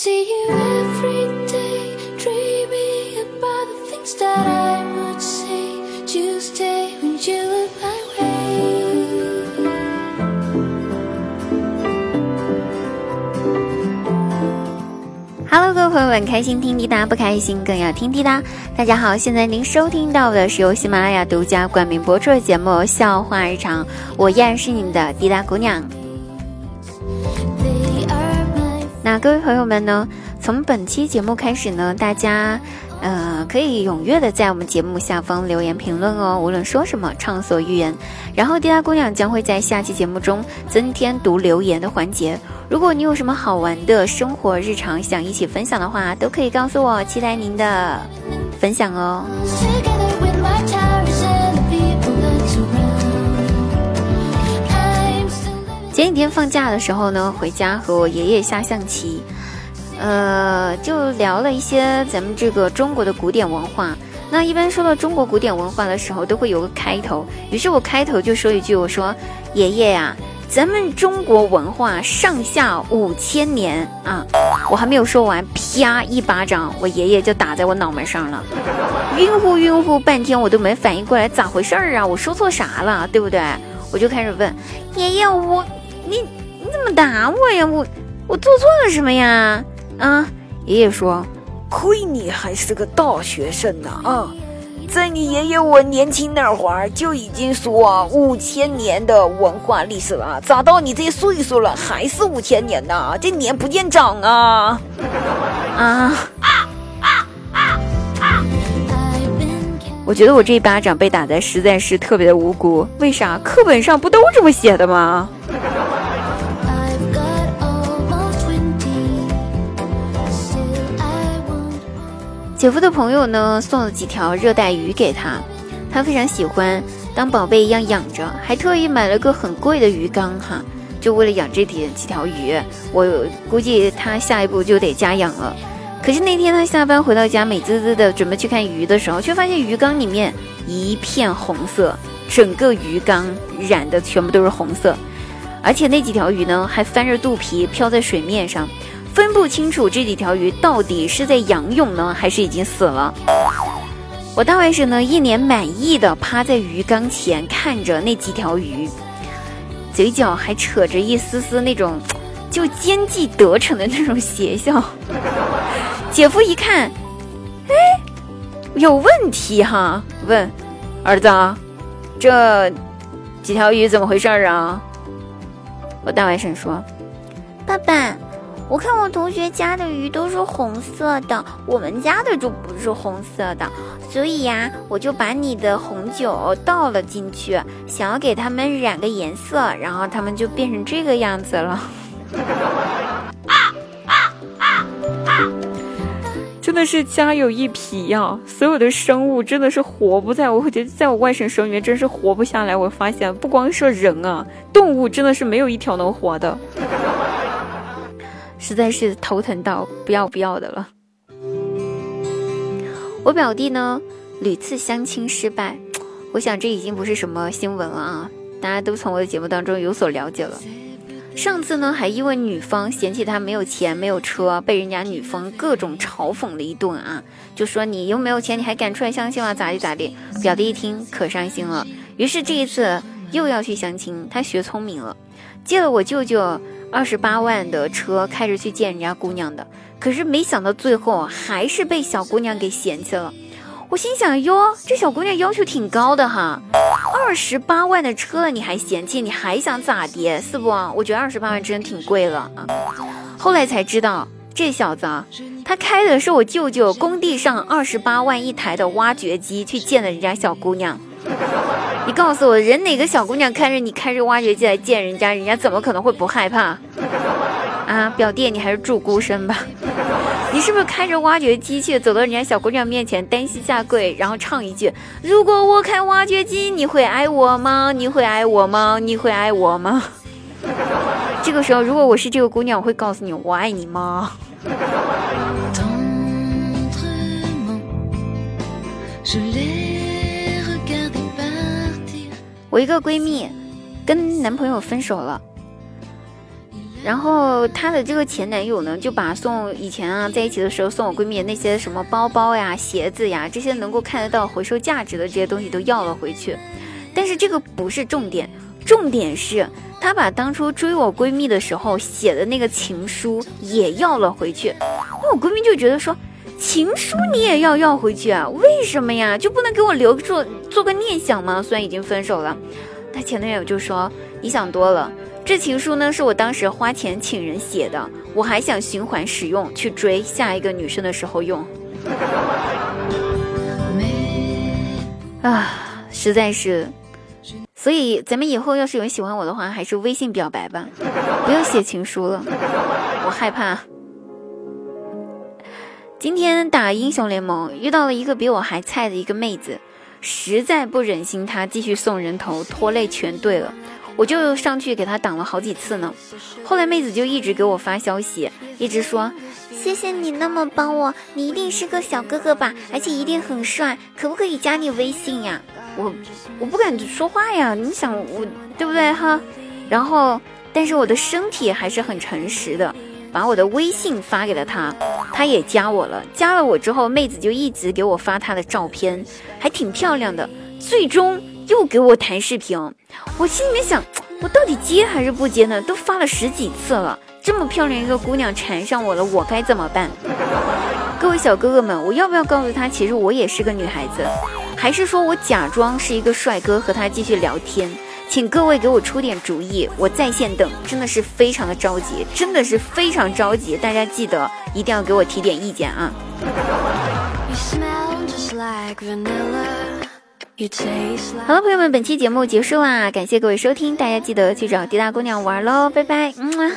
See you every day, dreaming about the things that I would say. Tuesday when you look my way. Hello，各位朋友们，开心听滴答，不开心更要听滴答。大家好，现在您收听到的是由喜马拉雅独家冠名播出的节目《笑话日常》，我依然是你们的滴答姑娘。那各位朋友们呢，从本期节目开始呢，大家呃可以踊跃的在我们节目下方留言评论哦，无论说什么，畅所欲言。然后滴答姑娘将会在下期节目中增添读留言的环节。如果你有什么好玩的生活日常想一起分享的话，都可以告诉我，期待您的分享哦。前几天放假的时候呢，回家和我爷爷下象棋，呃，就聊了一些咱们这个中国的古典文化。那一般说到中国古典文化的时候，都会有个开头。于是我开头就说一句：“我说爷爷呀、咱们中国文化上下五千年啊！”我还没有说完，啪一巴掌，我爷爷就打在我脑门上了，晕乎晕乎半天，我都没反应过来咋回事儿啊！我说错啥了，对不对？我就开始问爷爷，我你你怎么打我呀？我我做错了什么呀？啊！爷爷说，亏你还是个大学生呢啊！在你爷爷我年轻那会儿就已经说五千年的文化历史了，咋到你这岁数了还是五千年呢？这年不见长啊！啊！I've been counting. 我觉得我这一巴掌被打的实在是特别的无辜。为啥？课本上不都这么写的吗？姐夫的朋友呢送了几条热带鱼给他，他非常喜欢，当宝贝一样养着，还特意买了个很贵的鱼缸哈，就为了养这点几条鱼。我估计他下一步就得家养了。可是那天他下班回到家，美滋滋的准备去看鱼的时候，却发现鱼缸里面一片红色，整个鱼缸染的全部都是红色，而且那几条鱼呢还翻着肚皮漂在水面上。分不清楚这几条鱼到底是在仰泳呢，还是已经死了。我大外甥呢，一脸满意的趴在鱼缸前看着那几条鱼，嘴角还扯着一丝丝那种就奸计得逞的那种邪笑。姐夫一看，哎，有问题哈，问儿子啊，这几条鱼怎么回事啊？我大外甥说，爸爸。我看我同学家的鱼都是红色的，我们家的就不是红色的，所以呀，我就把你的红酒倒了进去，想要给它们染个颜色，然后它们就变成这个样子了。啊啊啊啊真的是家有一匹呀、所有的生物真的是活不在我，我觉得在我外甥手里面真是活不下来。我发现不光是人啊，动物真的是没有一条能活的。实在是头疼到不要不要的了。我表弟呢，屡次相亲失败，我想这已经不是什么新闻了啊，大家都从我的节目当中有所了解了。上次呢，还因为女方嫌弃他没有钱、没有车，被人家女方各种嘲讽了一顿啊，就说你又没有钱，你还敢出来相亲吗？咋地咋地？表弟一听可伤心了，于是这一次又要去相亲，他学聪明了，借了我舅舅二十八万的车开着去见人家姑娘的，可是没想到最后还是被小姑娘给嫌弃了。我心想哟，这小姑娘要求挺高的哈，二十八万的车你还嫌弃，你还想咋的？是不？我觉得二十八万真的挺贵了啊。后来才知道，这小子啊，他开的是我舅舅工地上二十八万一台的挖掘机去见的人家小姑娘。你告诉我，人哪个小姑娘看着你开着挖掘机来见人家，人家怎么可能会不害怕？啊，表弟，你还是祝孤身吧。你是不是开着挖掘机去，走到人家小姑娘面前，单膝下跪，然后唱一句：“如果我开挖掘机，你会爱我吗？你会爱我吗？你会爱我吗？” 这个时候，如果我是这个姑娘，我会告诉你：“我爱你吗 Tendrement, je l'ai regardé partir.？” 我一个闺蜜跟男朋友分手了，然后她的这个前男友呢，就把送以前啊在一起的时候送我闺蜜那些什么包包呀、鞋子呀，这些能够看得到回收价值的这些东西都要了回去。但是这个不是重点，重点是她把当初追我闺蜜的时候写的那个情书也要了回去。那我闺蜜就觉得说，情书你也要要回去啊？为什么呀？就不能给我留住做个念想吗？虽然已经分手了，她前男友就说你想多了。这情书呢，是我当时花钱请人写的，我还想循环使用，去追下一个女生的时候用。啊，实在是，所以咱们以后要是有人喜欢我的话，还是微信表白吧，不要写情书了，我害怕。今天打英雄联盟遇到了一个比我还菜的一个妹子，实在不忍心她继续送人头，拖累全队了。我就上去给他挡了好几次呢，后来妹子就一直给我发消息，一直说谢谢你那么帮我，你一定是个小哥哥吧，而且一定很帅，可不可以加你微信呀？我我不敢说话呀，你想我对不对哈？然后但是我的身体还是很诚实的，把我的微信发给了他，他也加我了，加了我之后，妹子就一直给我发她的照片，还挺漂亮的，最终。又给我弹视频，我心里面想，我到底接还是不接呢？都发了十几次了，这么漂亮一个姑娘缠上我了，我该怎么办？各位小哥哥们，我要不要告诉他，其实我也是个女孩子，还是说我假装是一个帅哥和他继续聊天？请各位给我出点主意，我在线等，真的是非常的着急，真的是非常着急，大家记得一定要给我提点意见啊！好了，朋友们，本期节目结束啦，感谢各位收听，大家记得去找滴答姑娘玩喽，拜拜，嗯啊。